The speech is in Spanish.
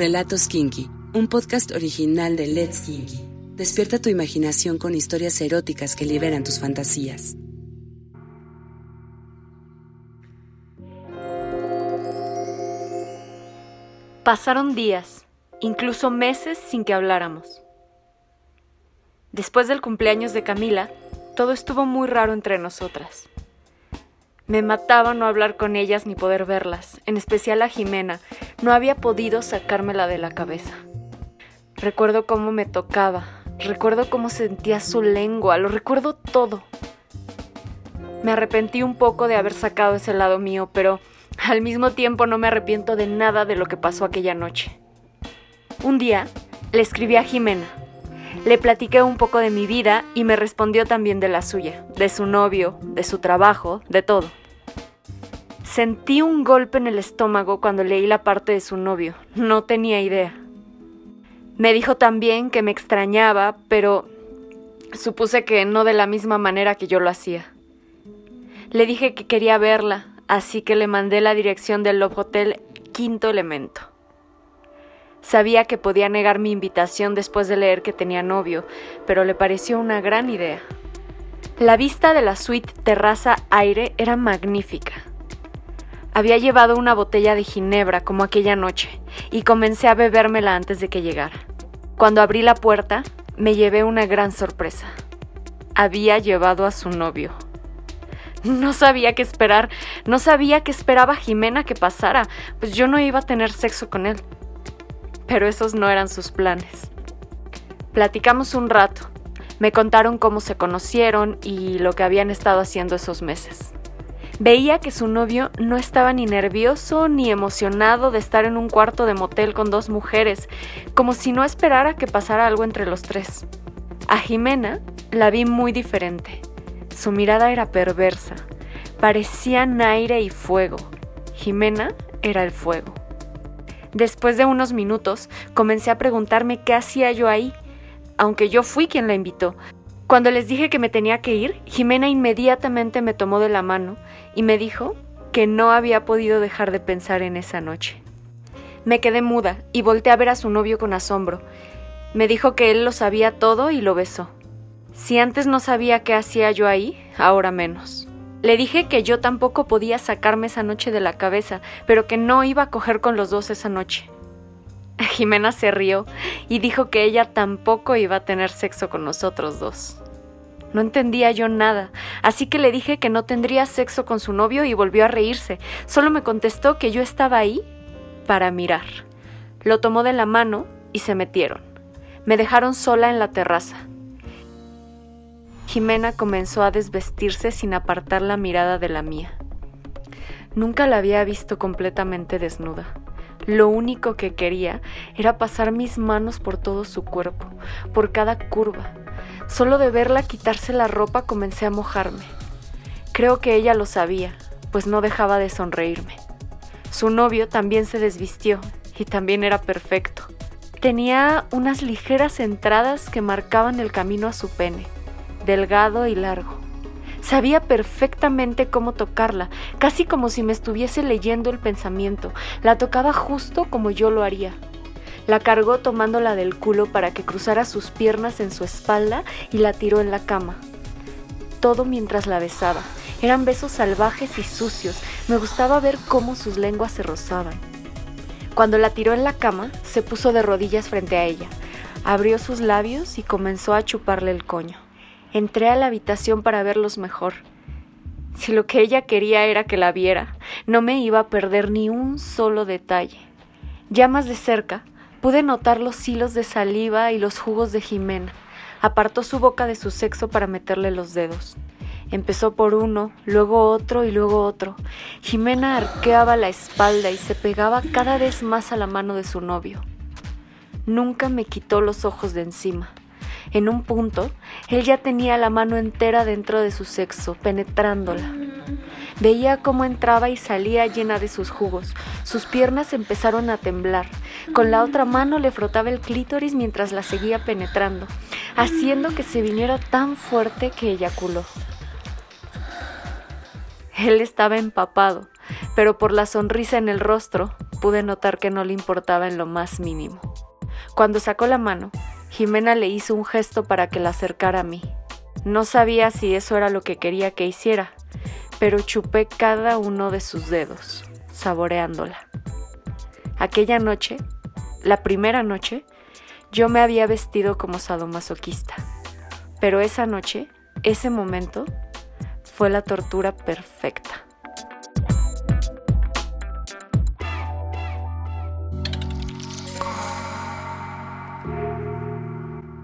Relatos Kinky, un podcast original de Let's Kinky. Despierta tu imaginación con historias eróticas que liberan tus fantasías. Pasaron días, incluso meses sin que habláramos. Después del cumpleaños de Camila, todo estuvo muy raro entre nosotras. Me mataba no hablar con ellas ni poder verlas, en especial a Jimena. No había podido sacármela de la cabeza. Recuerdo cómo me tocaba, recuerdo cómo sentía su lengua, lo recuerdo todo. Me arrepentí un poco de haber sacado ese lado mío, pero al mismo tiempo no me arrepiento de nada de lo que pasó aquella noche. Un día le escribí a Jimena. Le platiqué un poco de mi vida y me respondió también de la suya, de su novio, de su trabajo, de todo. Sentí un golpe en el estómago cuando leí la parte de su novio. No tenía idea. Me dijo también que me extrañaba, pero supuse que no de la misma manera que yo lo hacía. Le dije que quería verla, así que le mandé la dirección del Love Hotel Quinto Elemento. Sabía que podía negar mi invitación después de leer que tenía novio, pero le pareció una gran idea. La vista de la suite terraza aire era magnífica. Había llevado una botella de ginebra como aquella noche y comencé a bebérmela antes de que llegara. Cuando abrí la puerta, me llevé una gran sorpresa. Había llevado a su novio. No sabía qué esperar, no sabía qué esperaba Jimena que pasara, pues yo no iba a tener sexo con él. Pero esos no eran sus planes. Platicamos un rato, me contaron cómo se conocieron y lo que habían estado haciendo esos meses. Veía que su novio no estaba ni nervioso ni emocionado de estar en un cuarto de motel con dos mujeres, como si no esperara que pasara algo entre los tres. A Jimena la vi muy diferente. Su mirada era perversa. Parecían aire y fuego. Jimena era el fuego. Después de unos minutos, comencé a preguntarme qué hacía yo ahí, aunque yo fui quien la invitó, cuando les dije que me tenía que ir, Jimena inmediatamente me tomó de la mano y me dijo que no había podido dejar de pensar en esa noche. Me quedé muda y volteé a ver a su novio con asombro. Me dijo que él lo sabía todo y lo besó. Si antes no sabía qué hacía yo ahí, ahora menos. Le dije que yo tampoco podía sacarme esa noche de la cabeza, pero que no iba a coger con los dos esa noche. Jimena se rió y dijo que ella tampoco iba a tener sexo con nosotros dos. No entendía yo nada, así que le dije que no tendría sexo con su novio y volvió a reírse. Solo me contestó que yo estaba ahí para mirar. Lo tomó de la mano y se metieron. Me dejaron sola en la terraza. Jimena comenzó a desvestirse sin apartar la mirada de la mía. Nunca la había visto completamente desnuda. Lo único que quería era pasar mis manos por todo su cuerpo, por cada curva. Solo de verla quitarse la ropa comencé a mojarme. Creo que ella lo sabía, pues no dejaba de sonreírme. Su novio también se desvistió y también era perfecto. Tenía unas ligeras entradas que marcaban el camino a su pene, delgado y largo. Sabía perfectamente cómo tocarla, casi como si me estuviese leyendo el pensamiento. La tocaba justo como yo lo haría. La cargó tomándola del culo para que cruzara sus piernas en su espalda y la tiró en la cama. Todo mientras la besaba. Eran besos salvajes y sucios. Me gustaba ver cómo sus lenguas se rozaban. Cuando la tiró en la cama, se puso de rodillas frente a ella. Abrió sus labios y comenzó a chuparle el coño. Entré a la habitación para verlos mejor. Si lo que ella quería era que la viera, no me iba a perder ni un solo detalle. Ya más de cerca, pude notar los hilos de saliva y los jugos de Jimena. Apartó su boca de su sexo para meterle los dedos. Empezó por uno, luego otro y luego otro. Jimena arqueaba la espalda y se pegaba cada vez más a la mano de su novio. Nunca me quitó los ojos de encima. En un punto, él ya tenía la mano entera dentro de su sexo, penetrándola. Veía cómo entraba y salía llena de sus jugos. Sus piernas empezaron a temblar. Con la otra mano le frotaba el clítoris mientras la seguía penetrando, haciendo que se viniera tan fuerte que eyaculó. Él estaba empapado, pero por la sonrisa en el rostro pude notar que no le importaba en lo más mínimo. Cuando sacó la mano, Jimena le hizo un gesto para que la acercara a mí. No sabía si eso era lo que quería que hiciera, pero chupé cada uno de sus dedos, saboreándola. Aquella noche, la primera noche, yo me había vestido como sadomasoquista, pero esa noche, ese momento, fue la tortura perfecta.